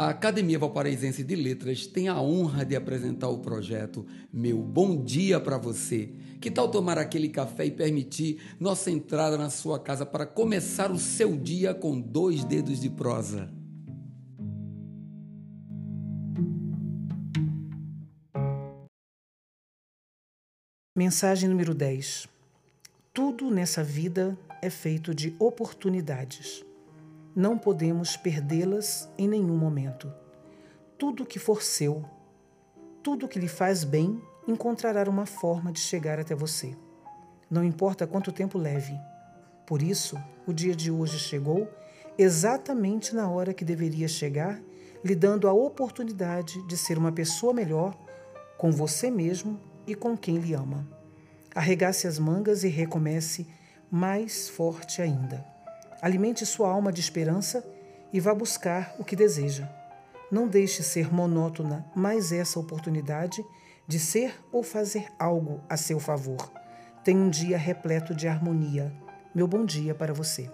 A Academia Valparaísense de Letras tem a honra de apresentar o projeto Meu Bom Dia para Você. Que tal tomar aquele café e permitir nossa entrada na sua casa para começar o seu dia com dois dedos de prosa? Mensagem número 10. Tudo nessa vida é feito de oportunidades não podemos perdê-las em nenhum momento. Tudo que for seu, tudo que lhe faz bem, encontrará uma forma de chegar até você. Não importa quanto tempo leve. Por isso, o dia de hoje chegou exatamente na hora que deveria chegar, lhe dando a oportunidade de ser uma pessoa melhor com você mesmo e com quem lhe ama. Arregace as mangas e recomece mais forte ainda. Alimente sua alma de esperança e vá buscar o que deseja. Não deixe ser monótona mais essa oportunidade de ser ou fazer algo a seu favor. Tenha um dia repleto de harmonia. Meu bom dia para você.